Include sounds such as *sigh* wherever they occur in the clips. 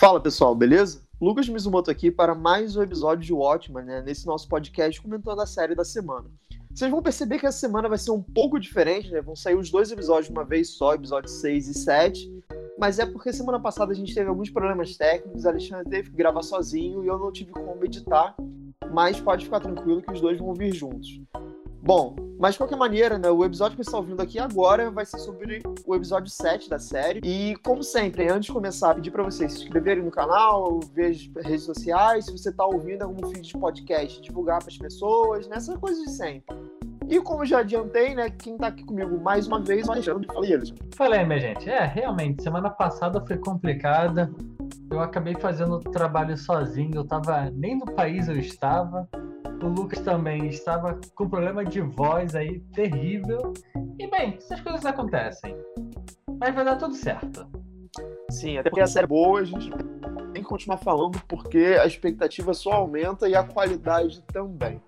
Fala pessoal, beleza? Lucas Mizumoto aqui para mais um episódio de Watchmen, né? Nesse nosso podcast comentando a série da semana. Vocês vão perceber que essa semana vai ser um pouco diferente, né? Vão sair os dois episódios de uma vez só, episódios 6 e 7. Mas é porque semana passada a gente teve alguns problemas técnicos, a Alexandre teve que gravar sozinho e eu não tive como editar. Mas pode ficar tranquilo que os dois vão vir juntos. Bom, mas de qualquer maneira, né, o episódio que você está ouvindo aqui agora vai ser sobre o episódio 7 da série. E, como sempre, antes de começar, pedir para vocês se inscreverem no canal, ver as redes sociais, se você está ouvindo algum feed de podcast, divulgar para as pessoas, nessa né, coisa de sempre. E como já adiantei, né, quem está aqui comigo mais uma vez, o Alexandre. Fala aí, Alexandre. Minha gente. É, realmente, semana passada foi complicada. Eu acabei fazendo o trabalho sozinho, eu tava nem no país eu estava. O Lucas também estava com problema de voz aí terrível. E bem, essas coisas acontecem. Mas vai dar tudo certo. Sim, até porque a série é boa, a gente tem que continuar falando porque a expectativa só aumenta e a qualidade também.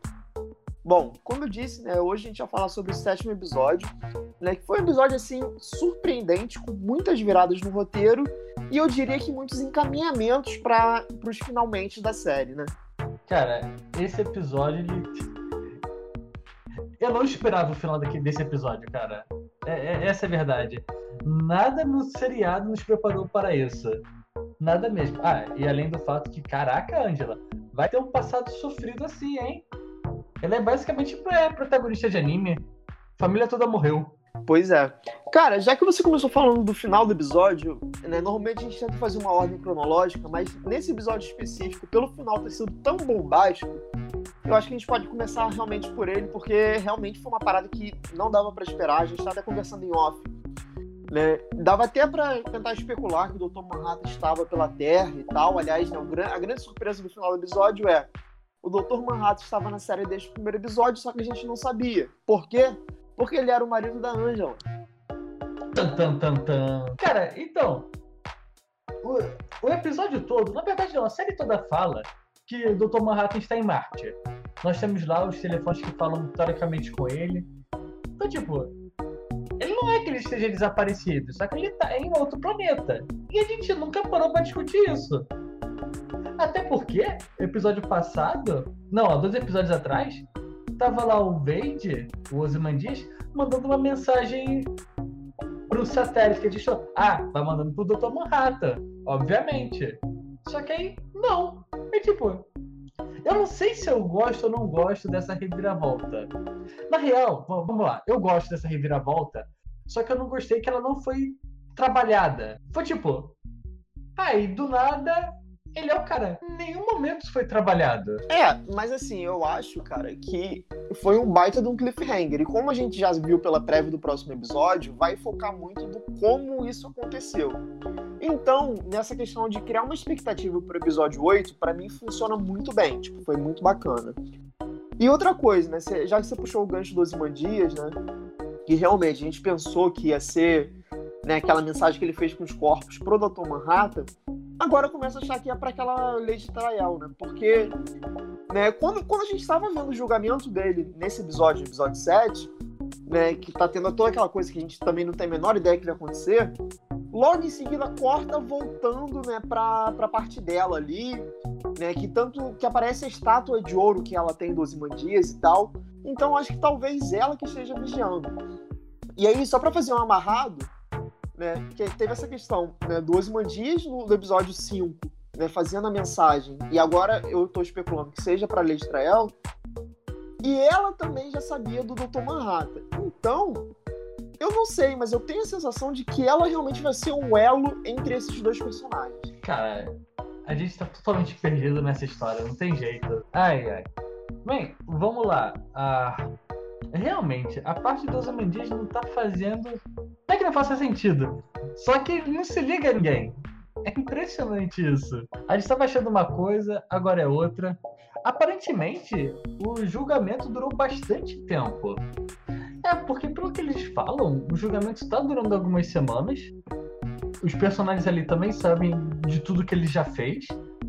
Bom, como eu disse, né, hoje a gente vai falar sobre o sétimo episódio, né, que foi um episódio assim surpreendente, com muitas viradas no roteiro e eu diria que muitos encaminhamentos para os finalmente da série, né? Cara, esse episódio, ele... Eu não esperava o final desse episódio, cara. É, é, essa é a verdade. Nada no seriado nos preparou para isso. Nada mesmo. Ah, e além do fato que, caraca, Angela, vai ter um passado sofrido assim, hein? Ela é basicamente é, protagonista de anime. Família toda morreu. Pois é. Cara, já que você começou falando do final do episódio, né, normalmente a gente tenta fazer uma ordem cronológica, mas nesse episódio específico, pelo final ter sido tão bombástico, eu acho que a gente pode começar realmente por ele, porque realmente foi uma parada que não dava para esperar, a gente até conversando em off. Né? Dava até para tentar especular que o Dr. Manhattan estava pela Terra e tal. Aliás, né, a grande surpresa do final do episódio é o Dr. Manhattan estava na série desde o primeiro episódio, só que a gente não sabia. Por quê? Porque ele era o marido da Angela. Tan, tan, tan, tan. Cara, então. O, o episódio todo, na verdade não, a série toda fala que o Dr. Manhattan está em Marte. Nós temos lá os telefones que falam teoricamente com ele. Então, tipo, ele não é que ele esteja desaparecido, só que ele está em outro planeta. E a gente nunca parou para discutir isso. Até porque, episódio passado, não, há dois episódios atrás, tava lá o Vade, o Ozymandias, mandando uma mensagem pro satélite que falou, ah, vai mandando pro Dr. Manhattan, obviamente. Só que aí, não. É tipo, eu não sei se eu gosto ou não gosto dessa reviravolta. Na real, vamos lá, eu gosto dessa reviravolta, só que eu não gostei que ela não foi trabalhada. Foi tipo, aí do nada ele é o cara. Em nenhum momento foi trabalhado. É, mas assim, eu acho, cara, que foi um baita de um cliffhanger. E como a gente já viu pela prévia do próximo episódio, vai focar muito do como isso aconteceu. Então, nessa questão de criar uma expectativa pro episódio 8, para mim funciona muito bem. Tipo, foi muito bacana. E outra coisa, né? Já que você puxou o gancho dos Imandias, né? Que realmente a gente pensou que ia ser né, aquela mensagem que ele fez com os corpos pro Dr. Manhattan, agora começa a achar que é para aquela lei de trial, né? Porque né, quando, quando a gente estava vendo o julgamento dele nesse episódio, episódio 7, né, que tá tendo toda aquela coisa que a gente também não tem a menor ideia que vai acontecer, logo em seguida corta voltando, né, pra, pra parte dela ali, né, que tanto que aparece a estátua de ouro que ela tem dos Imandias e tal. Então acho que talvez ela que esteja vigiando. E aí, só para fazer um amarrado, né? Que teve essa questão né, do Osmandias no, episódio 5, né, fazendo a mensagem, e agora eu estou especulando que seja para Lei de Trael, e ela também já sabia do Dr. Manhattan. Então, eu não sei, mas eu tenho a sensação de que ela realmente vai ser um elo entre esses dois personagens. Cara, a gente tá totalmente perdido nessa história, não tem jeito. Ai, ai. Bem, vamos lá. Ah, realmente, a parte dos Ozymandias não tá fazendo. Não é que não faça sentido. Só que não se liga a ninguém. É impressionante isso. A gente estava achando uma coisa, agora é outra. Aparentemente, o julgamento durou bastante tempo. É, porque pelo que eles falam, o julgamento está durando algumas semanas. Os personagens ali também sabem de tudo que ele já fez,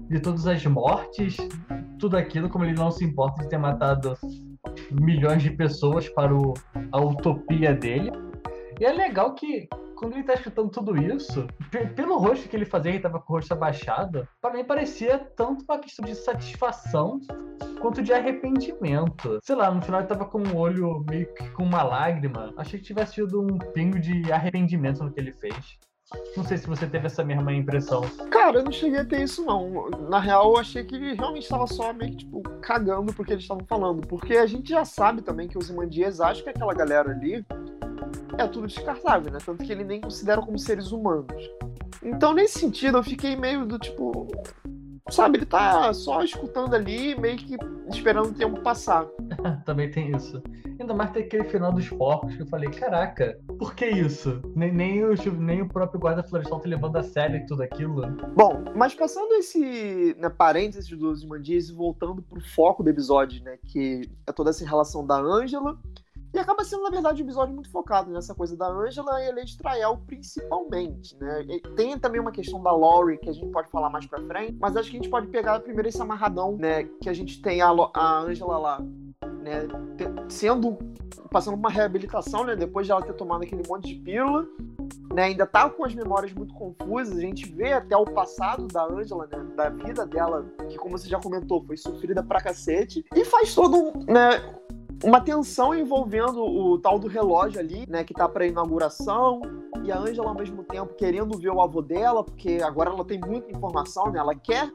de todas as mortes, tudo aquilo, como ele não se importa de ter matado milhões de pessoas para o, a utopia dele. E é legal que quando ele tá escutando tudo isso, pelo rosto que ele fazia, ele tava com o rosto abaixado, para mim parecia tanto uma questão de satisfação quanto de arrependimento. Sei lá, no final ele tava com o um olho meio que com uma lágrima. Achei que tivesse sido um pingo de arrependimento no que ele fez. Não sei se você teve essa mesma impressão. Cara, eu não cheguei a ter isso, não. Na real, eu achei que ele realmente estava só meio que, tipo, cagando porque eles estavam falando. Porque a gente já sabe também que os Imandias acham que aquela galera ali é tudo descartável, né? Tanto que ele nem considera como seres humanos. Então, nesse sentido, eu fiquei meio do tipo. Sabe, ele tá só escutando ali, meio que esperando o tempo passar. *laughs* Também tem isso. Ainda mais tem aquele final dos porcos que eu falei, caraca, por que isso? Nem, nem, o, nem o próprio guarda florestal tá levando a sério tudo aquilo. Bom, mas passando esse né, parênteses dos Imandias e voltando pro foco do episódio, né? Que é toda essa relação da Ângela e acaba sendo, na verdade, um episódio muito focado nessa coisa da Angela e a Lady Trael, principalmente, né? E tem também uma questão da Laurie, que a gente pode falar mais pra frente, mas acho que a gente pode pegar primeiro esse amarradão, né? Que a gente tem a, a Angela lá, né? Sendo... passando uma reabilitação, né? Depois de ela ter tomado aquele monte de pílula, né? Ainda tá com as memórias muito confusas, a gente vê até o passado da Angela, né? Da vida dela, que como você já comentou, foi sofrida pra cacete, e faz todo né? uma tensão envolvendo o tal do relógio ali, né, que tá para inauguração, e a Angela ao mesmo tempo querendo ver o avô dela, porque agora ela tem muita informação, né? Ela quer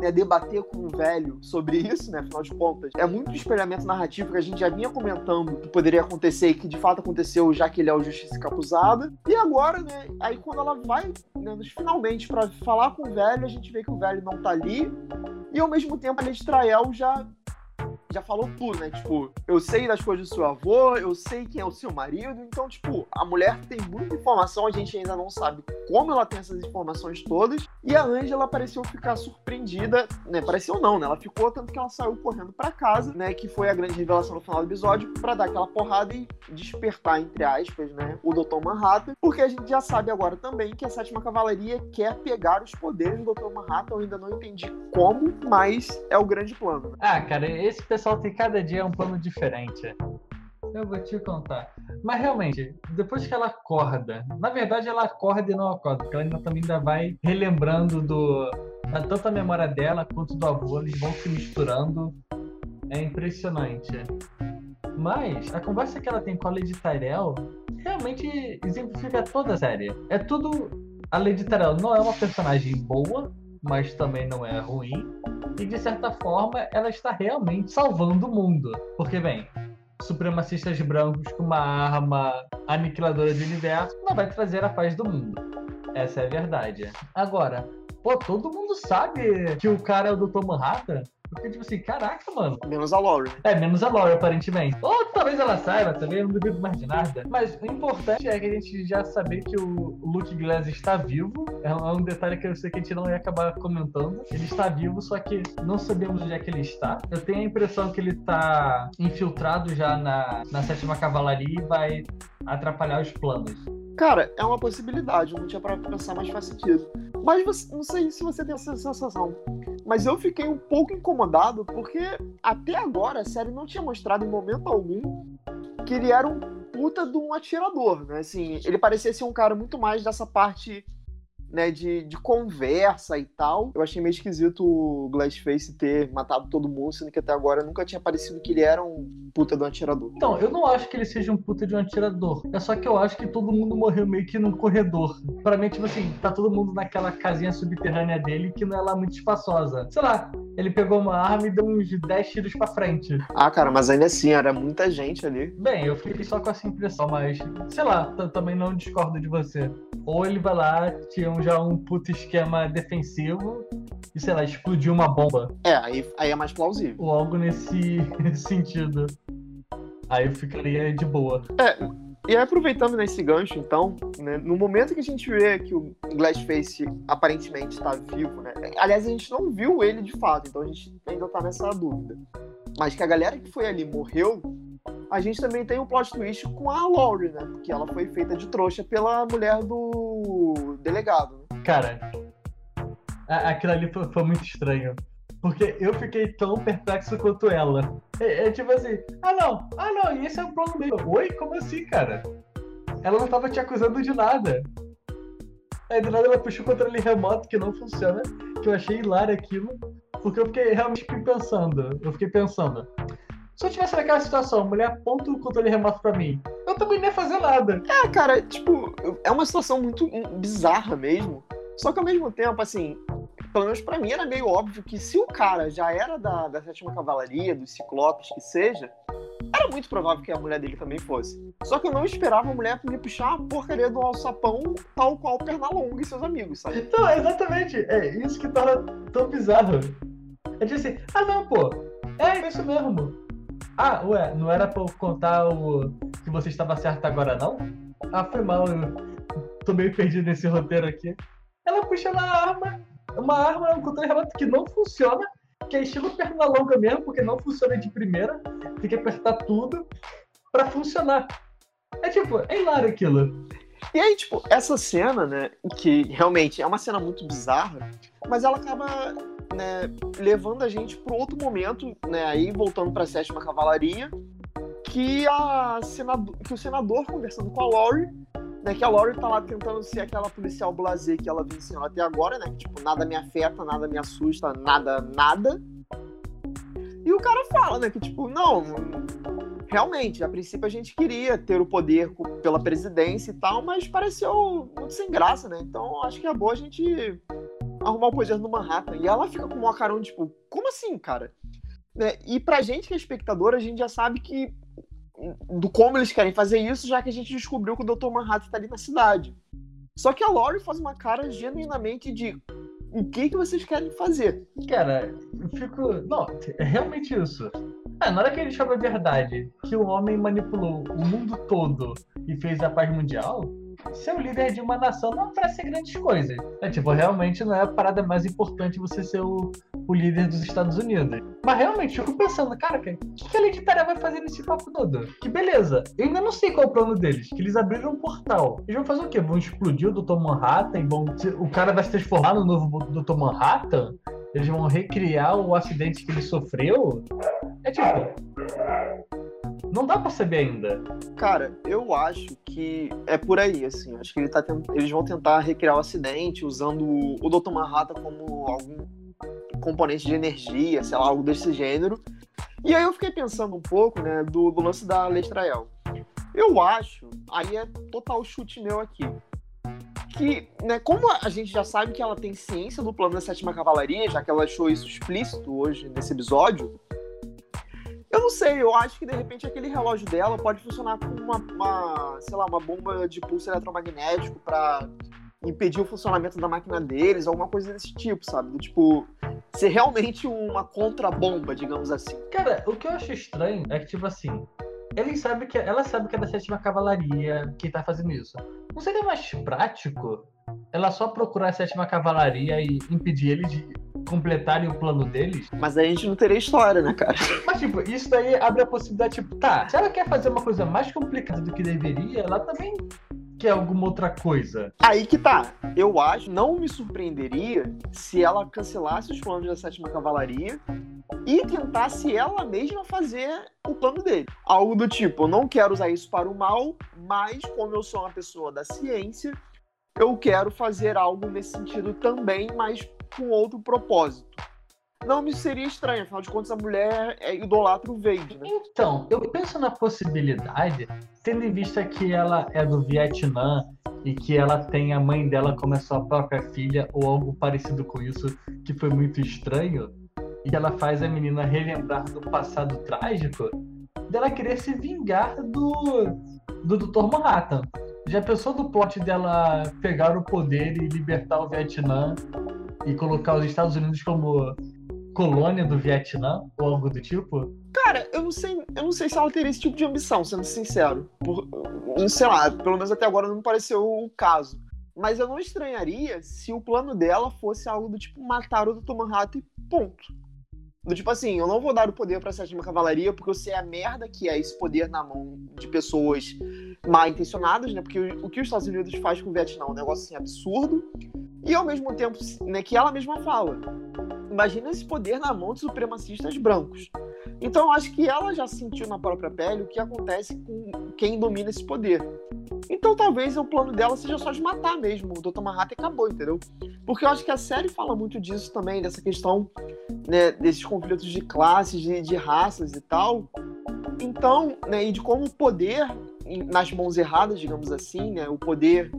né, debater com o velho sobre isso, né? Afinal de contas, é muito espelhamento narrativo que a gente já vinha comentando que poderia acontecer e que de fato aconteceu, já que ele é o Justiça Capuzada. E agora, né? Aí quando ela vai, né, finalmente, para falar com o velho, a gente vê que o velho não tá ali. E ao mesmo tempo a Lestrael já já falou tudo, né? Tipo, eu sei das coisas do seu avô, eu sei quem é o seu marido. Então, tipo, a mulher tem muita informação, a gente ainda não sabe como ela tem essas informações todas. E a Angela pareceu ficar surpreendida, né? Pareceu não, né? Ela ficou tanto que ela saiu correndo para casa, né? Que foi a grande revelação no final do episódio, para dar aquela porrada e despertar, entre aspas, né? O Dr. Manhattan. Porque a gente já sabe agora também que a Sétima Cavalaria quer pegar os poderes do Dr. Manhattan. Eu ainda não entendi como, mas é o grande plano. Né? Ah, cara, esse pessoal tem cada dia um plano diferente. Eu vou te contar. Mas realmente, depois que ela acorda, na verdade ela acorda e não acorda, porque ela ainda também ainda vai relembrando do a memória dela quanto do avô, eles vão se misturando. É impressionante. Mas a conversa que ela tem com a Lady Tyrell realmente exemplifica toda a série. É tudo. A Lady Tyrell não é uma personagem boa, mas também não é ruim. E de certa forma, ela está realmente salvando o mundo. Porque, bem, supremacistas brancos com uma arma aniquiladora de universo não vai trazer a paz do mundo. Essa é a verdade. Agora, pô, todo mundo sabe que o cara é o Dr. Manhattan. Porque, tipo assim, caraca, mano. Menos a Lore. É, menos a Lore, aparentemente. Ou talvez ela saiba também, eu não duvido mais de nada. Mas o importante é que a gente já saber que o Luke Glass está vivo. É um detalhe que eu sei que a gente não ia acabar comentando. Ele está vivo, só que não sabemos onde é que ele está. Eu tenho a impressão que ele está infiltrado já na, na sétima cavalaria e vai atrapalhar os planos. Cara, é uma possibilidade, eu não tinha para pensar, mas faz sentido. Mas você, não sei se você tem essa sensação. Mas eu fiquei um pouco incomodado porque até agora a série não tinha mostrado em momento algum que ele era um puta de um atirador, né? Assim, ele parecia ser um cara muito mais dessa parte né, de, de conversa e tal. Eu achei meio esquisito o Glassface ter matado todo mundo, sendo que até agora nunca tinha parecido que ele era um puta de um atirador. Então, eu não acho que ele seja um puta de um atirador. É só que eu acho que todo mundo morreu meio que num corredor. Pra mim, tipo assim, tá todo mundo naquela casinha subterrânea dele que não é lá muito espaçosa. Sei lá, ele pegou uma arma e deu uns 10 tiros pra frente. Ah, cara, mas ainda assim, era muita gente ali. Bem, eu fiquei só com essa impressão, mas sei lá, também não discordo de você. Ou ele vai lá, tinha um, já um puto esquema defensivo e, sei lá, explodiu uma bomba. É, aí, aí é mais plausível. Ou algo nesse, *laughs* sentido. Aí eu ficaria de boa. É, e aproveitando nesse gancho, então, né, no momento que a gente vê que o Glassface aparentemente está vivo, né? Aliás, a gente não viu ele de fato, então a gente ainda tá nessa dúvida. Mas que a galera que foi ali morreu, a gente também tem um plot twist com a Laurie, né? Porque ela foi feita de trouxa pela mulher do delegado. Né? Cara, aquilo ali foi, foi muito estranho. Porque eu fiquei tão perplexo quanto ela. É, é, tipo assim, ah não, ah não, e esse é o plano dele. Oi? Como assim, cara? ela não tava te acusando de nada. Aí do nada ela puxa o controle remoto que não funciona, que eu achei hilário aquilo, porque eu fiquei realmente pensando, eu fiquei pensando, se eu tivesse naquela situação, a mulher aponta o controle remoto pra mim, eu também não ia fazer nada. É, cara, tipo, é uma situação muito bizarra mesmo. Só que ao mesmo tempo, assim, pelo menos pra mim era meio óbvio que se o cara já era da, da sétima cavalaria, dos ciclopes, que seja, era muito provável que a mulher dele também fosse. Só que eu não esperava a mulher me puxar a porcaria do alçapão tal qual Pernalonga e seus amigos, sabe? Então, exatamente. É isso que torna tão bizarro. É tipo assim, ah não, pô, é isso mesmo. Ah, ué, não era pra eu contar o que você estava certo agora, não? Ah, foi mal, eu tô meio perdido nesse roteiro aqui. Ela puxa uma arma, uma arma, um controle remoto que não funciona, que é estilo perna longa mesmo, porque não funciona de primeira, tem que apertar tudo pra funcionar. É tipo, é hilário aquilo. E aí, tipo, essa cena, né, que realmente é uma cena muito bizarra, mas ela acaba né, levando a gente para outro momento, né, aí voltando para a sétima cavalaria, que a que o senador conversando com a Laurie, né, que a Laurie tá lá tentando ser aquela policial blazer que ela vem sendo até agora, né, que, tipo, nada me afeta, nada me assusta, nada, nada. E o cara fala, né, que tipo, não, realmente, a princípio a gente queria ter o poder pela presidência e tal, mas pareceu muito sem graça, né? Então acho que é bom a gente arrumar o poder no Manhattan. E ela fica com uma carão, tipo, como assim, cara? Né? E pra gente que é espectador, a gente já sabe que do como eles querem fazer isso, já que a gente descobriu que o Dr. Manhattan tá ali na cidade. Só que a Lori faz uma cara genuinamente de o que que vocês querem fazer? Cara, eu fico. Não, é realmente isso. É, na hora que ele chama a verdade que o homem manipulou o mundo todo e fez a paz mundial, ser o líder de uma nação não parece ser grandes coisas. É, tipo, realmente não é a parada mais importante você ser o, o líder dos Estados Unidos. Mas realmente, eu fico pensando, cara, o que, que a Hereditária vai fazer nesse papo todo? Que beleza, eu ainda não sei qual é o plano deles, que eles abriram um portal. Eles vão fazer o quê? Vão explodir o Dr. Manhattan? Vão, o cara vai se transformar no novo Dr. Manhattan? Eles vão recriar o acidente que ele sofreu? É tipo não dá para saber ainda. Cara, eu acho que é por aí, assim. Acho que ele tá tent... eles vão tentar recriar o acidente usando o Dr. Manhattan como algum componente de energia, sei lá, algo desse gênero. E aí eu fiquei pensando um pouco, né, do, do lance da Lestrael. Eu acho, aí é total chute meu aqui, que, né, como a gente já sabe que ela tem ciência do plano da sétima cavalaria, já que ela achou isso explícito hoje nesse episódio, eu não sei, eu acho que de repente aquele relógio dela pode funcionar como uma, uma sei lá, uma bomba de pulso eletromagnético para impedir o funcionamento da máquina deles, alguma coisa desse tipo, sabe? Tipo, ser realmente uma contrabomba, digamos assim. Cara, o que eu acho estranho é que, tipo assim, ele sabe que, ela sabe que é da sétima cavalaria que tá fazendo isso. Não seria mais prático ela só procurar a sétima cavalaria e impedir eles de completarem o plano deles. Mas aí a gente não teria história, né, cara? *laughs* Mas, tipo, isso daí abre a possibilidade, tipo, tá, se ela quer fazer uma coisa mais complicada do que deveria, ela também quer alguma outra coisa. Aí que tá. Eu acho, não me surpreenderia se ela cancelasse os planos da sétima cavalaria e tentasse ela mesma fazer o plano dele. Algo do tipo, eu não quero usar isso para o mal, mas como eu sou uma pessoa da ciência, eu quero fazer algo nesse sentido também, mas com outro propósito. Não me seria estranho, afinal de contas a mulher é idolatra o Vade, né? Então, eu penso na possibilidade, tendo em vista que ela é do Vietnã e que ela tem a mãe dela como a sua própria filha ou algo parecido com isso, que foi muito estranho, e ela faz a menina relembrar do passado trágico, dela querer se vingar do, do Dr. Manhattan. Já pensou do plot dela pegar o poder e libertar o Vietnã e colocar os Estados Unidos como colônia do Vietnã ou algo do tipo? Cara, eu não sei, eu não sei se ela teria esse tipo de ambição, sendo sincero. Por, sei lá, pelo menos até agora não me pareceu o caso. Mas eu não estranharia se o plano dela fosse algo do tipo matar o Dr. Manhattan e ponto. Do tipo assim, eu não vou dar o poder pra sétima cavalaria porque eu sei a merda que é esse poder na mão de pessoas mal intencionadas, né? Porque o, o que os Estados Unidos faz com o Vietnã é um negócio assim absurdo. E ao mesmo tempo, né, que ela mesma fala. Imagina esse poder na mão de supremacistas brancos. Então eu acho que ela já sentiu na própria pele o que acontece com quem domina esse poder. Então talvez o plano dela seja só de matar mesmo o Dr. Manhattan acabou, entendeu? Porque eu acho que a série fala muito disso também, dessa questão né, desses conflitos de classes, de, de raças e tal. Então, né, e de como o poder nas mãos erradas, digamos assim, né, o poder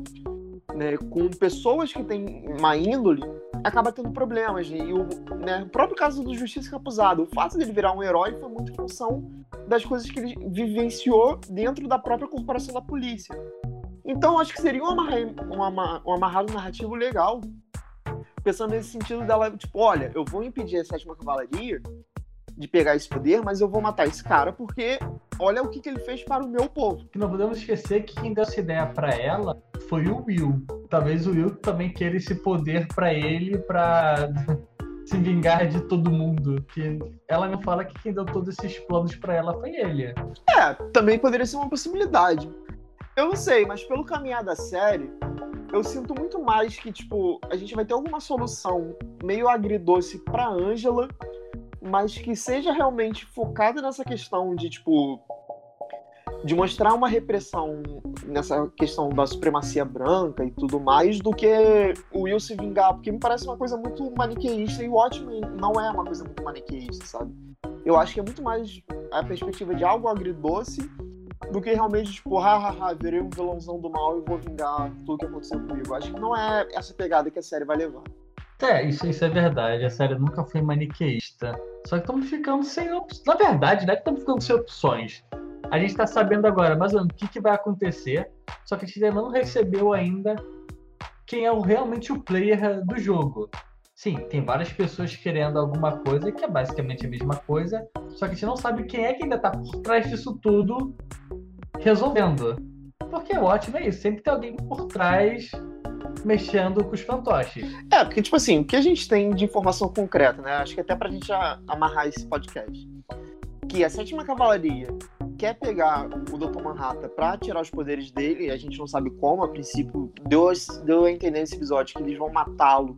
né, com pessoas que têm má índole, acaba tendo problemas. E o, né, o próprio caso do Justiça Capuzado, o fato dele virar um herói foi muito função das coisas que ele vivenciou dentro da própria corporação da polícia. Então, acho que seria um, amarra, um amarrado narrativo legal, pensando nesse sentido dela, tipo, olha, eu vou impedir a sétima cavalaria de pegar esse poder, mas eu vou matar esse cara porque olha o que, que ele fez para o meu povo. Não podemos esquecer que quem deu essa ideia para ela foi o Will. Talvez o Will também queira esse poder para ele, para *laughs* se vingar de todo mundo. Que ela me fala que quem deu todos esses planos para ela foi ele. É, também poderia ser uma possibilidade. Eu não sei, mas pelo caminhar da série, eu sinto muito mais que, tipo, a gente vai ter alguma solução meio agridoce pra Angela mas que seja realmente focada nessa questão de, tipo, de mostrar uma repressão nessa questão da supremacia branca e tudo mais, do que o Will se vingar, porque me parece uma coisa muito maniqueísta e o ótimo não é uma coisa muito maniqueísta, sabe? Eu acho que é muito mais a perspectiva de algo agridoce do que realmente, tipo, hahaha, virei um vilãozão do mal e vou vingar tudo que aconteceu comigo. Acho que não é essa pegada que a série vai levar. É, isso, isso é verdade. A série nunca foi maniqueísta. Só que estamos ficando sem opções. Na verdade, não é que estamos ficando sem opções. A gente está sabendo agora mais ou menos o que, que vai acontecer, só que a gente ainda não recebeu ainda quem é o, realmente o player do jogo. Sim, tem várias pessoas querendo alguma coisa que é basicamente a mesma coisa, só que a gente não sabe quem é que ainda está por trás disso tudo resolvendo. Porque o ótimo é isso, sempre tem alguém por trás mexendo com os fantoches. É, porque, tipo assim, o que a gente tem de informação concreta, né? Acho que até pra gente amarrar esse podcast. Que a sétima cavalaria quer pegar o Dr. Manhattan pra tirar os poderes dele, a gente não sabe como, a princípio deu, deu a entender nesse episódio que eles vão matá-lo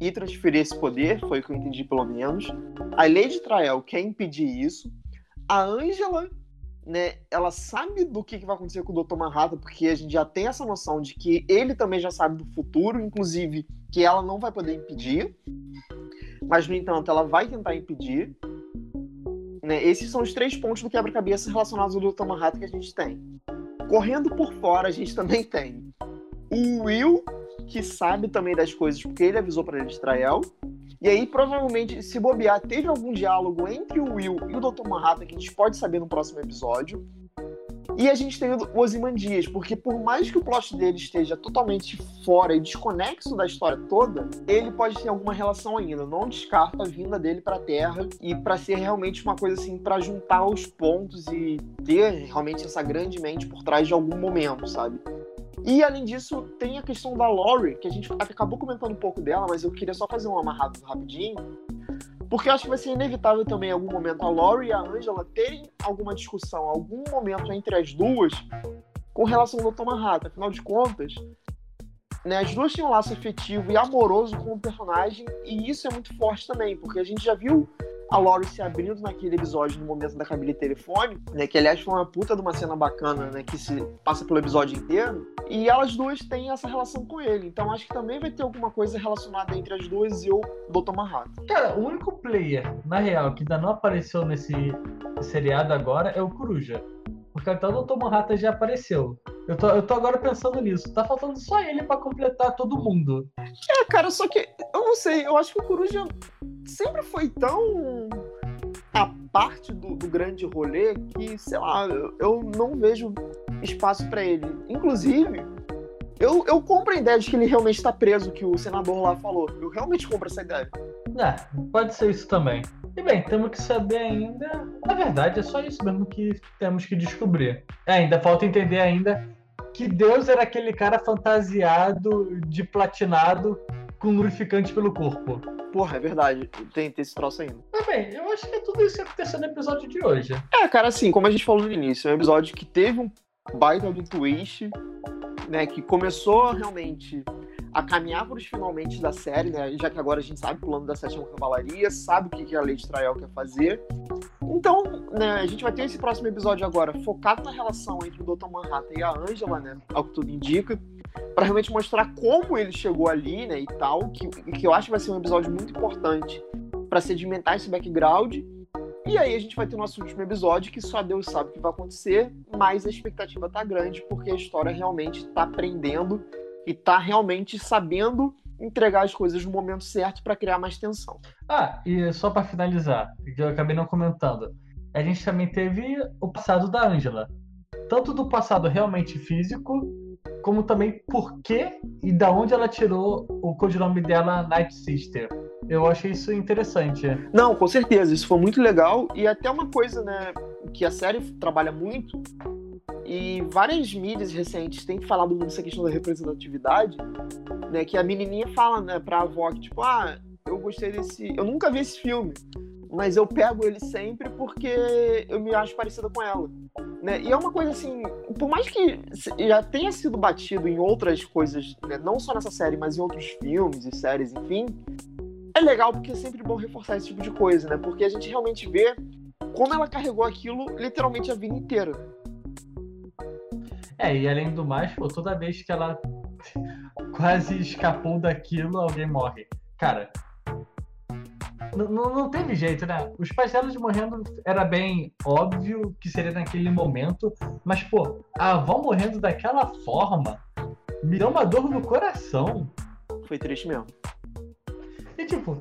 e transferir esse poder, foi o que eu entendi pelo menos. A Lady Trael quer impedir isso. A Angela né, ela sabe do que, que vai acontecer com o Dr. Manhattan, porque a gente já tem essa noção de que ele também já sabe do futuro, inclusive que ela não vai poder impedir, mas no entanto ela vai tentar impedir. Né? Esses são os três pontos do quebra-cabeça relacionados ao Dr. Manhattan que a gente tem. Correndo por fora, a gente também tem o Will, que sabe também das coisas porque ele avisou para ele de Trael. E aí, provavelmente, se bobear, teve algum diálogo entre o Will e o Dr. Manhattan que a gente pode saber no próximo episódio. E a gente tem o Ozymandias, porque por mais que o plot dele esteja totalmente fora e desconexo da história toda, ele pode ter alguma relação ainda. Não descarta a vinda dele para a Terra e para ser realmente uma coisa assim para juntar os pontos e ter realmente essa grande mente por trás de algum momento, sabe? E além disso, tem a questão da Laurie, que a gente acabou comentando um pouco dela, mas eu queria só fazer um amarrado rapidinho. Porque eu acho que vai ser inevitável também em algum momento a Laurie e a Angela terem alguma discussão, algum momento entre as duas com relação ao Dr. Manhattan. Afinal de contas, né, as duas tinham um laço afetivo e amoroso com o personagem, e isso é muito forte também, porque a gente já viu a Laurie se abrindo naquele episódio no momento da cabine telefone, né? Que aliás foi uma puta de uma cena bacana, né? Que se passa pelo episódio inteiro. E elas duas têm essa relação com ele. Então acho que também vai ter alguma coisa relacionada entre as duas e o Dr. Manhattan. Cara, o único player, na real, que ainda não apareceu nesse seriado agora é o Coruja. Porque até o Dr. Manhattan já apareceu. Eu tô, eu tô agora pensando nisso. Tá faltando só ele para completar todo mundo. É, cara, só que eu não sei. Eu acho que o Coruja sempre foi tão a parte do, do grande rolê que, sei lá, eu, eu não vejo espaço para ele. Inclusive, eu, eu compro a ideia de que ele realmente está preso, que o senador lá falou. Eu realmente compro essa ideia. É, pode ser isso também. E bem, temos que saber ainda. Na verdade, é só isso mesmo que temos que descobrir. É, ainda falta entender ainda que Deus era aquele cara fantasiado de platinado com lubrificante pelo corpo. Porra, é verdade. Tem, tem esse troço ainda. Mas bem, eu acho que é tudo isso que aconteceu no episódio de hoje. É, cara, assim, como a gente falou no início, é um episódio que teve um baita de twist, né? Que começou realmente a caminhar para os finalmente da série, né? Já que agora a gente sabe o plano da sétima cavalaria, sabe o que a Lady Trael quer fazer. Então, né, a gente vai ter esse próximo episódio agora focado na relação entre o Dr. Manhattan e a Angela, né? Ao que tudo indica. Para realmente mostrar como ele chegou ali, né? E tal. Que, que eu acho que vai ser um episódio muito importante para sedimentar esse background. E aí a gente vai ter o nosso último episódio, que só Deus sabe o que vai acontecer, mas a expectativa tá grande, porque a história realmente tá aprendendo e tá realmente sabendo entregar as coisas no momento certo para criar mais tensão. Ah, e só para finalizar, que eu acabei não comentando, a gente também teve o passado da Angela. Tanto do passado realmente físico, como também por que e da onde ela tirou o codinome dela Night Sister. Eu achei isso interessante. Não, com certeza, isso foi muito legal e até uma coisa, né, que a série trabalha muito e várias mídias recentes têm falado muito essa questão da representatividade, né? Que a menininha fala, né, pra avó que, tipo, ah, eu gostei desse. Eu nunca vi esse filme, mas eu pego ele sempre porque eu me acho parecida com ela. Né? E é uma coisa assim, por mais que já tenha sido batido em outras coisas, né? não só nessa série, mas em outros filmes e séries, enfim, é legal porque é sempre bom reforçar esse tipo de coisa, né? Porque a gente realmente vê como ela carregou aquilo literalmente a vida inteira. É, e além do mais, pô, toda vez que ela *laughs* quase escapou daquilo, alguém morre. Cara, não teve jeito, né? Os pais delas morrendo era bem óbvio que seria naquele momento, mas, pô, a avó morrendo daquela forma me deu uma dor no coração. Foi triste mesmo. E, tipo,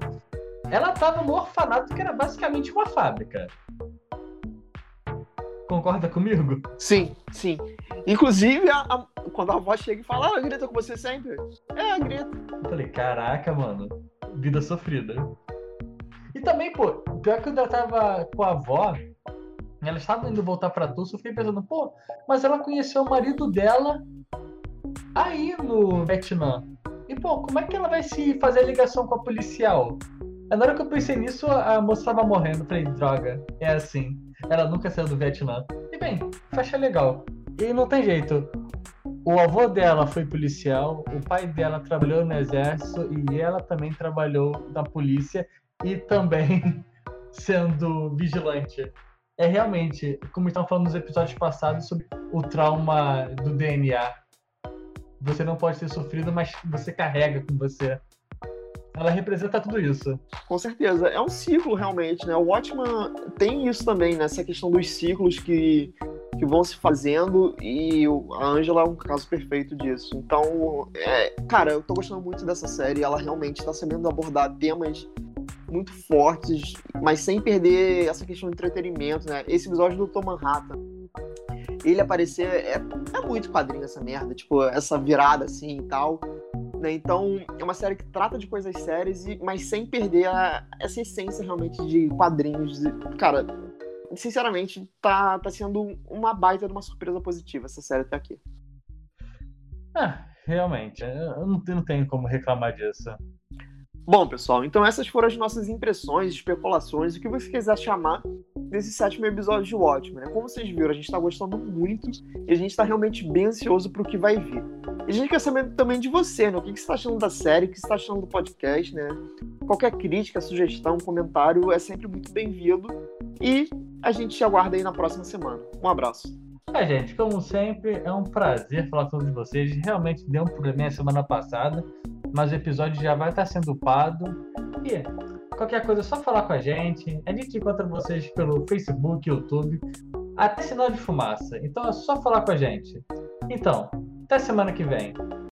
ela tava no orfanato que era basicamente uma fábrica. Concorda comigo? Sim, sim. Inclusive, a, a, quando a avó chega e fala, ah, grita com você sempre. É, grita. Eu falei, caraca, mano. Vida sofrida. Também, pô, pior que eu tava com a avó, ela estava indo voltar pra Tulsa, eu fiquei pensando, pô, mas ela conheceu o marido dela aí no Vietnã. E, pô, como é que ela vai se fazer ligação com a policial? Na hora que eu pensei nisso, a moça tava morrendo. Falei, droga, é assim. Ela nunca saiu do Vietnã. E bem, faixa legal. E não tem jeito. O avô dela foi policial, o pai dela trabalhou no exército e ela também trabalhou na polícia e também *laughs* sendo vigilante. É realmente, como estavam falando nos episódios passados sobre o trauma do DNA. Você não pode ter sofrido, mas você carrega com você. Ela representa tudo isso. Com certeza. É um ciclo, realmente, né? O Watchman tem isso também, né? Essa questão dos ciclos que que vão se fazendo e a Angela é um caso perfeito disso. Então, é, cara, eu tô gostando muito dessa série. Ela realmente tá sabendo abordar temas muito fortes, mas sem perder essa questão de entretenimento, né? Esse episódio do Tom Manhattan, ele aparecer é, é muito quadrinho essa merda, tipo, essa virada assim e tal. Né? Então, é uma série que trata de coisas sérias, mas sem perder a, essa essência realmente de quadrinhos. Cara, sinceramente, tá, tá sendo uma baita de uma surpresa positiva essa série até aqui. Ah, realmente, eu não, eu não tenho como reclamar disso. Bom, pessoal, então essas foram as nossas impressões, especulações, o que você quiser chamar desse sétimo episódio de Watchmen. Né? Como vocês viram, a gente está gostando muito e a gente está realmente bem ansioso para o que vai vir. E a gente quer saber também de você, né? O que você está achando da série, o que você está achando do podcast, né? Qualquer crítica, sugestão, comentário é sempre muito bem-vindo. E a gente te aguarda aí na próxima semana. Um abraço. É, gente, como sempre, é um prazer falar com vocês. Realmente deu um probleminha semana passada, mas o episódio já vai estar sendo upado. E qualquer coisa é só falar com a gente. A gente encontra vocês pelo Facebook, YouTube, até sinal de fumaça. Então é só falar com a gente. Então, até semana que vem.